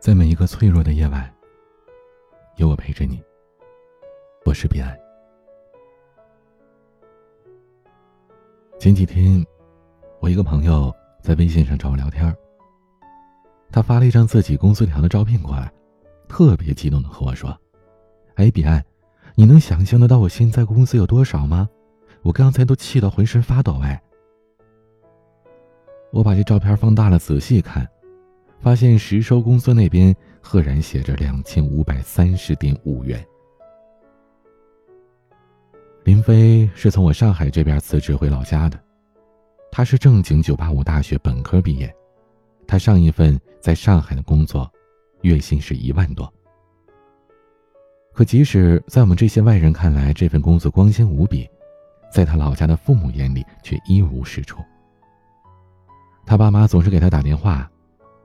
在每一个脆弱的夜晚，有我陪着你。我是彼岸。前几天，我一个朋友在微信上找我聊天，他发了一张自己工资条的照片过来，特别激动的和我说：“哎，彼岸，你能想象得到我现在工资有多少吗？我刚才都气得浑身发抖。”哎，我把这照片放大了仔细看。发现实收工资那边赫然写着两千五百三十点五元。林飞是从我上海这边辞职回老家的，他是正经九八五大学本科毕业，他上一份在上海的工作，月薪是一万多。可即使在我们这些外人看来，这份工作光鲜无比，在他老家的父母眼里却一无是处。他爸妈总是给他打电话。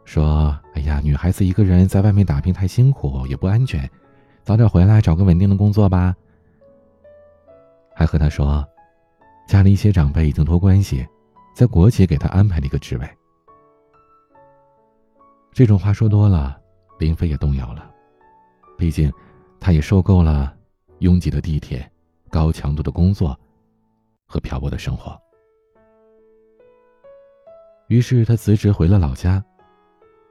说：“哎呀，女孩子一个人在外面打拼太辛苦，也不安全，早点回来找个稳定的工作吧。”还和他说，家里一些长辈已经托关系，在国企给他安排了一个职位。这种话说多了，林飞也动摇了，毕竟他也受够了拥挤的地铁、高强度的工作和漂泊的生活。于是他辞职回了老家。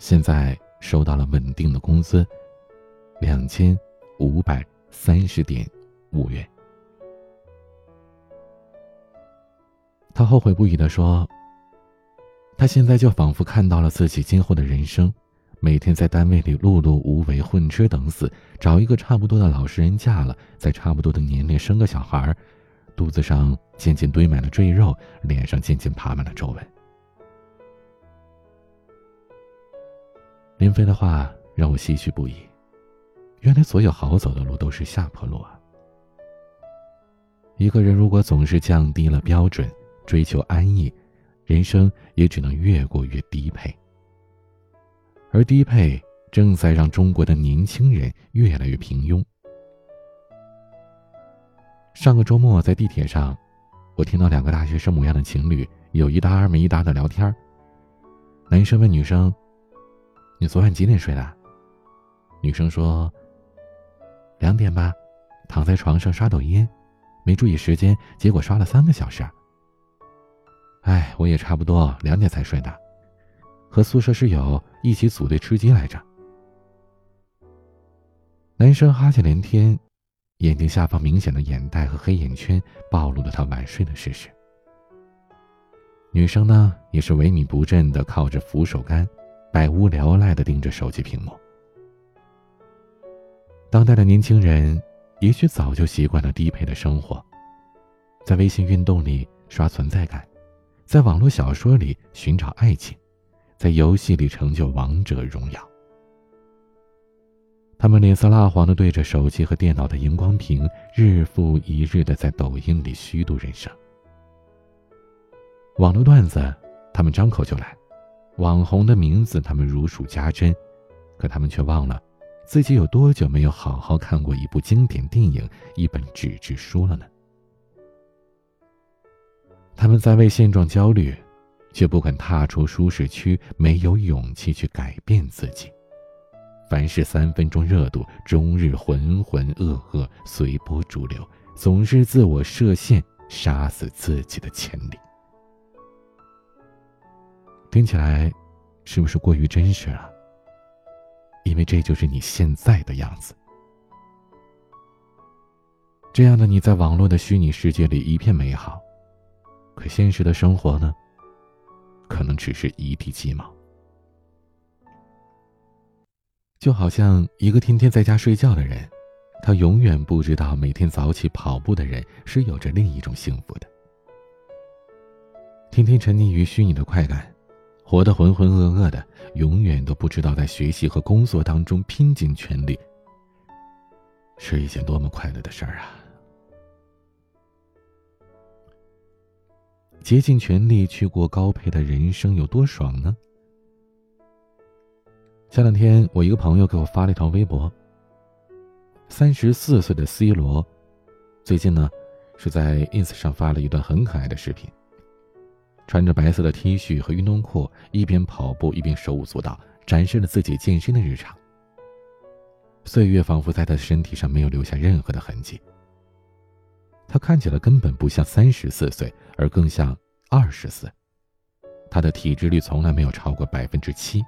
现在收到了稳定的工资，两千五百三十点五元。他后悔不已的说：“他现在就仿佛看到了自己今后的人生，每天在单位里碌碌无为、混吃等死，找一个差不多的老实人嫁了，在差不多的年龄生个小孩肚子上渐渐堆满了赘肉，脸上渐渐爬满了皱纹。”林飞的话让我唏嘘不已。原来所有好走的路都是下坡路啊！一个人如果总是降低了标准，追求安逸，人生也只能越过越低配。而低配正在让中国的年轻人越来越平庸。上个周末在地铁上，我听到两个大学生模样的情侣有一搭没一搭的聊天男生问女生。你昨晚几点睡的？女生说：“两点吧，躺在床上刷抖音，没注意时间，结果刷了三个小时。”哎，我也差不多两点才睡的，和宿舍室友一起组队吃鸡来着。男生哈欠连天，眼睛下方明显的眼袋和黑眼圈暴露了他晚睡的事实。女生呢，也是萎靡不振的靠着扶手杆。百无聊赖的盯着手机屏幕。当代的年轻人也许早就习惯了低配的生活，在微信运动里刷存在感，在网络小说里寻找爱情，在游戏里成就王者荣耀。他们脸色蜡黄的对着手机和电脑的荧光屏，日复一日的在抖音里虚度人生。网络段子，他们张口就来。网红的名字，他们如数家珍，可他们却忘了，自己有多久没有好好看过一部经典电影、一本纸质书了呢？他们在为现状焦虑，却不肯踏出舒适区，没有勇气去改变自己。凡事三分钟热度，终日浑浑噩噩，随波逐流，总是自我设限，杀死自己的潜力。听起来，是不是过于真实了？因为这就是你现在的样子。这样的你在网络的虚拟世界里一片美好，可现实的生活呢？可能只是一地鸡毛。就好像一个天天在家睡觉的人，他永远不知道每天早起跑步的人是有着另一种幸福的。天天沉溺于虚拟的快感。活得浑浑噩噩的，永远都不知道在学习和工作当中拼尽全力是一件多么快乐的事儿啊！竭尽全力去过高配的人生有多爽呢？前两天，我一个朋友给我发了一条微博。三十四岁的 C 罗，最近呢，是在 ins 上发了一段很可爱的视频。穿着白色的 T 恤和运动裤，一边跑步一边手舞足蹈，展示了自己健身的日常。岁月仿佛在他身体上没有留下任何的痕迹。他看起来根本不像三十四岁，而更像二十四。他的体脂率从来没有超过百分之七。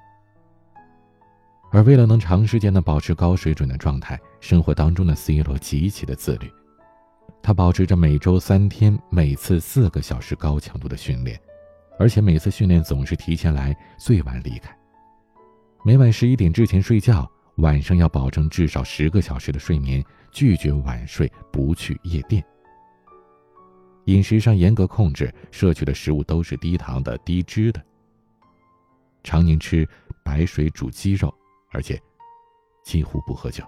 而为了能长时间的保持高水准的状态，生活当中的 C 罗极其的自律。他保持着每周三天、每次四个小时高强度的训练，而且每次训练总是提前来，最晚离开。每晚十一点之前睡觉，晚上要保证至少十个小时的睡眠，拒绝晚睡，不去夜店。饮食上严格控制，摄取的食物都是低糖的、低脂的。常年吃白水煮鸡肉，而且几乎不喝酒。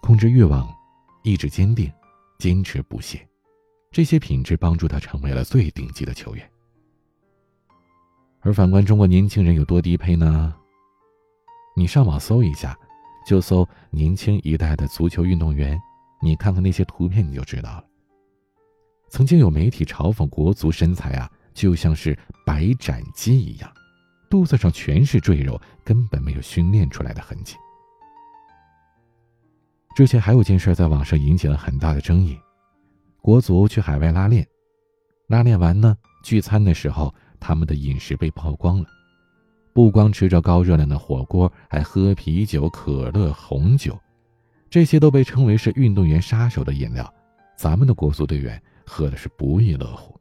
控制欲望，意志坚定，坚持不懈，这些品质帮助他成为了最顶级的球员。而反观中国年轻人有多低配呢？你上网搜一下，就搜年轻一代的足球运动员，你看看那些图片，你就知道了。曾经有媒体嘲讽国足身材啊，就像是白斩鸡一样，肚子上全是赘肉，根本没有训练出来的痕迹。之前还有件事在网上引起了很大的争议：国足去海外拉练，拉练完呢，聚餐的时候，他们的饮食被曝光了，不光吃着高热量的火锅，还喝啤酒、可乐、红酒，这些都被称为是运动员杀手的饮料。咱们的国足队员。喝的是不亦乐乎。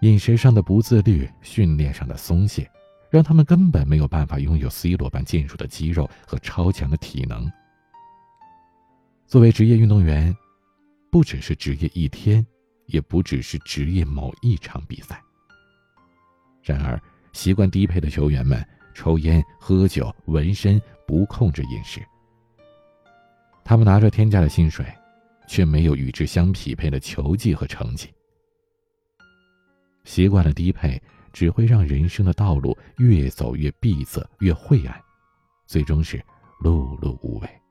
饮食上的不自律，训练上的松懈，让他们根本没有办法拥有 C 罗般健硕的肌肉和超强的体能。作为职业运动员，不只是职业一天，也不只是职业某一场比赛。然而，习惯低配的球员们，抽烟、喝酒、纹身，不控制饮食。他们拿着天价的薪水。却没有与之相匹配的球技和成绩。习惯了低配，只会让人生的道路越走越闭塞，越晦暗，最终是碌碌无为。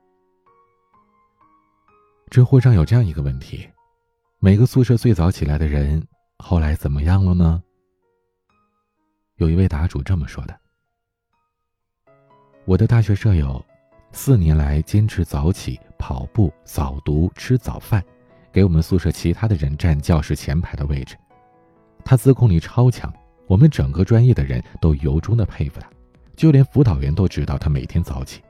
知乎上有这样一个问题：每个宿舍最早起来的人，后来怎么样了呢？有一位答主这么说的：“我的大学舍友，四年来坚持早起。”跑步、早读、吃早饭，给我们宿舍其他的人占教室前排的位置。他自控力超强，我们整个专业的人都由衷的佩服他，就连辅导员都知道他每天早起。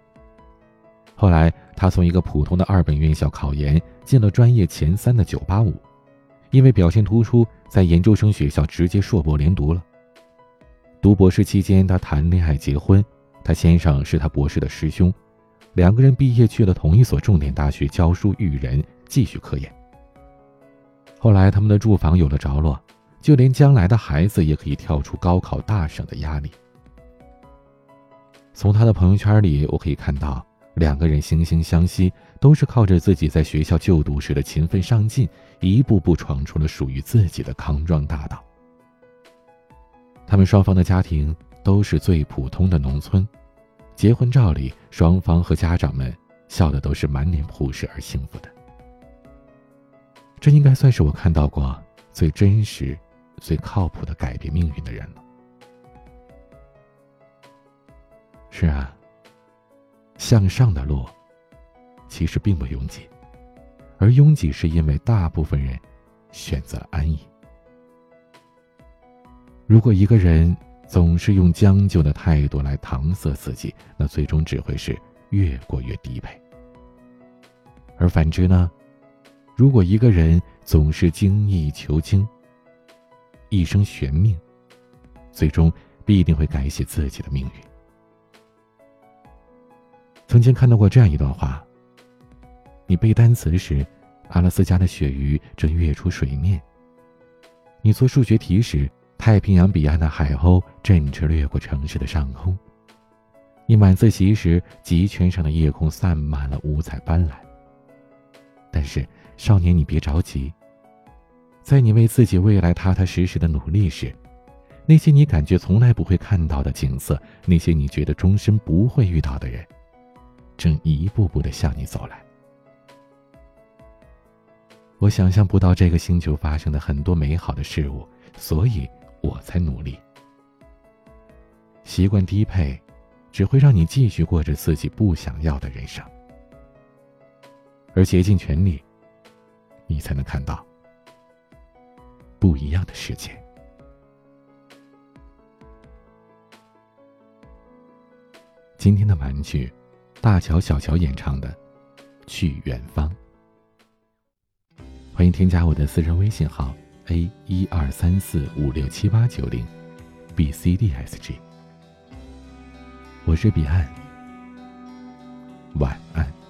后来，他从一个普通的二本院校考研，进了专业前三的985，因为表现突出，在研究生学校直接硕博连读了。读博士期间，他谈恋爱、结婚，他先生是他博士的师兄。两个人毕业去了同一所重点大学教书育人，继续科研。后来他们的住房有了着落，就连将来的孩子也可以跳出高考大省的压力。从他的朋友圈里，我可以看到两个人惺惺相惜，都是靠着自己在学校就读时的勤奋上进，一步步闯出了属于自己的康庄大道。他们双方的家庭都是最普通的农村。结婚照里，双方和家长们笑的都是满脸朴实而幸福的。这应该算是我看到过最真实、最靠谱的改变命运的人了。是啊，向上的路其实并不拥挤，而拥挤是因为大部分人选择安逸。如果一个人，总是用将就的态度来搪塞自己，那最终只会是越过越低配。而反之呢？如果一个人总是精益求精，一生悬命，最终必定会改写自己的命运。曾经看到过这样一段话：你背单词时，阿拉斯加的鳕鱼正跃出水面；你做数学题时，太平洋彼岸的海鸥振翅掠过城市的上空。你晚自习时，极圈上的夜空散满了五彩斑斓。但是，少年，你别着急。在你为自己未来踏踏实实的努力时，那些你感觉从来不会看到的景色，那些你觉得终身不会遇到的人，正一步步的向你走来。我想象不到这个星球发生的很多美好的事物，所以。我才努力。习惯低配，只会让你继续过着自己不想要的人生。而竭尽全力，你才能看到不一样的世界。今天的玩具，大乔小乔演唱的《去远方》。欢迎添加我的私人微信号 a 一二三四五六七八九零 b c d s g。我是彼岸，晚安。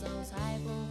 走才不。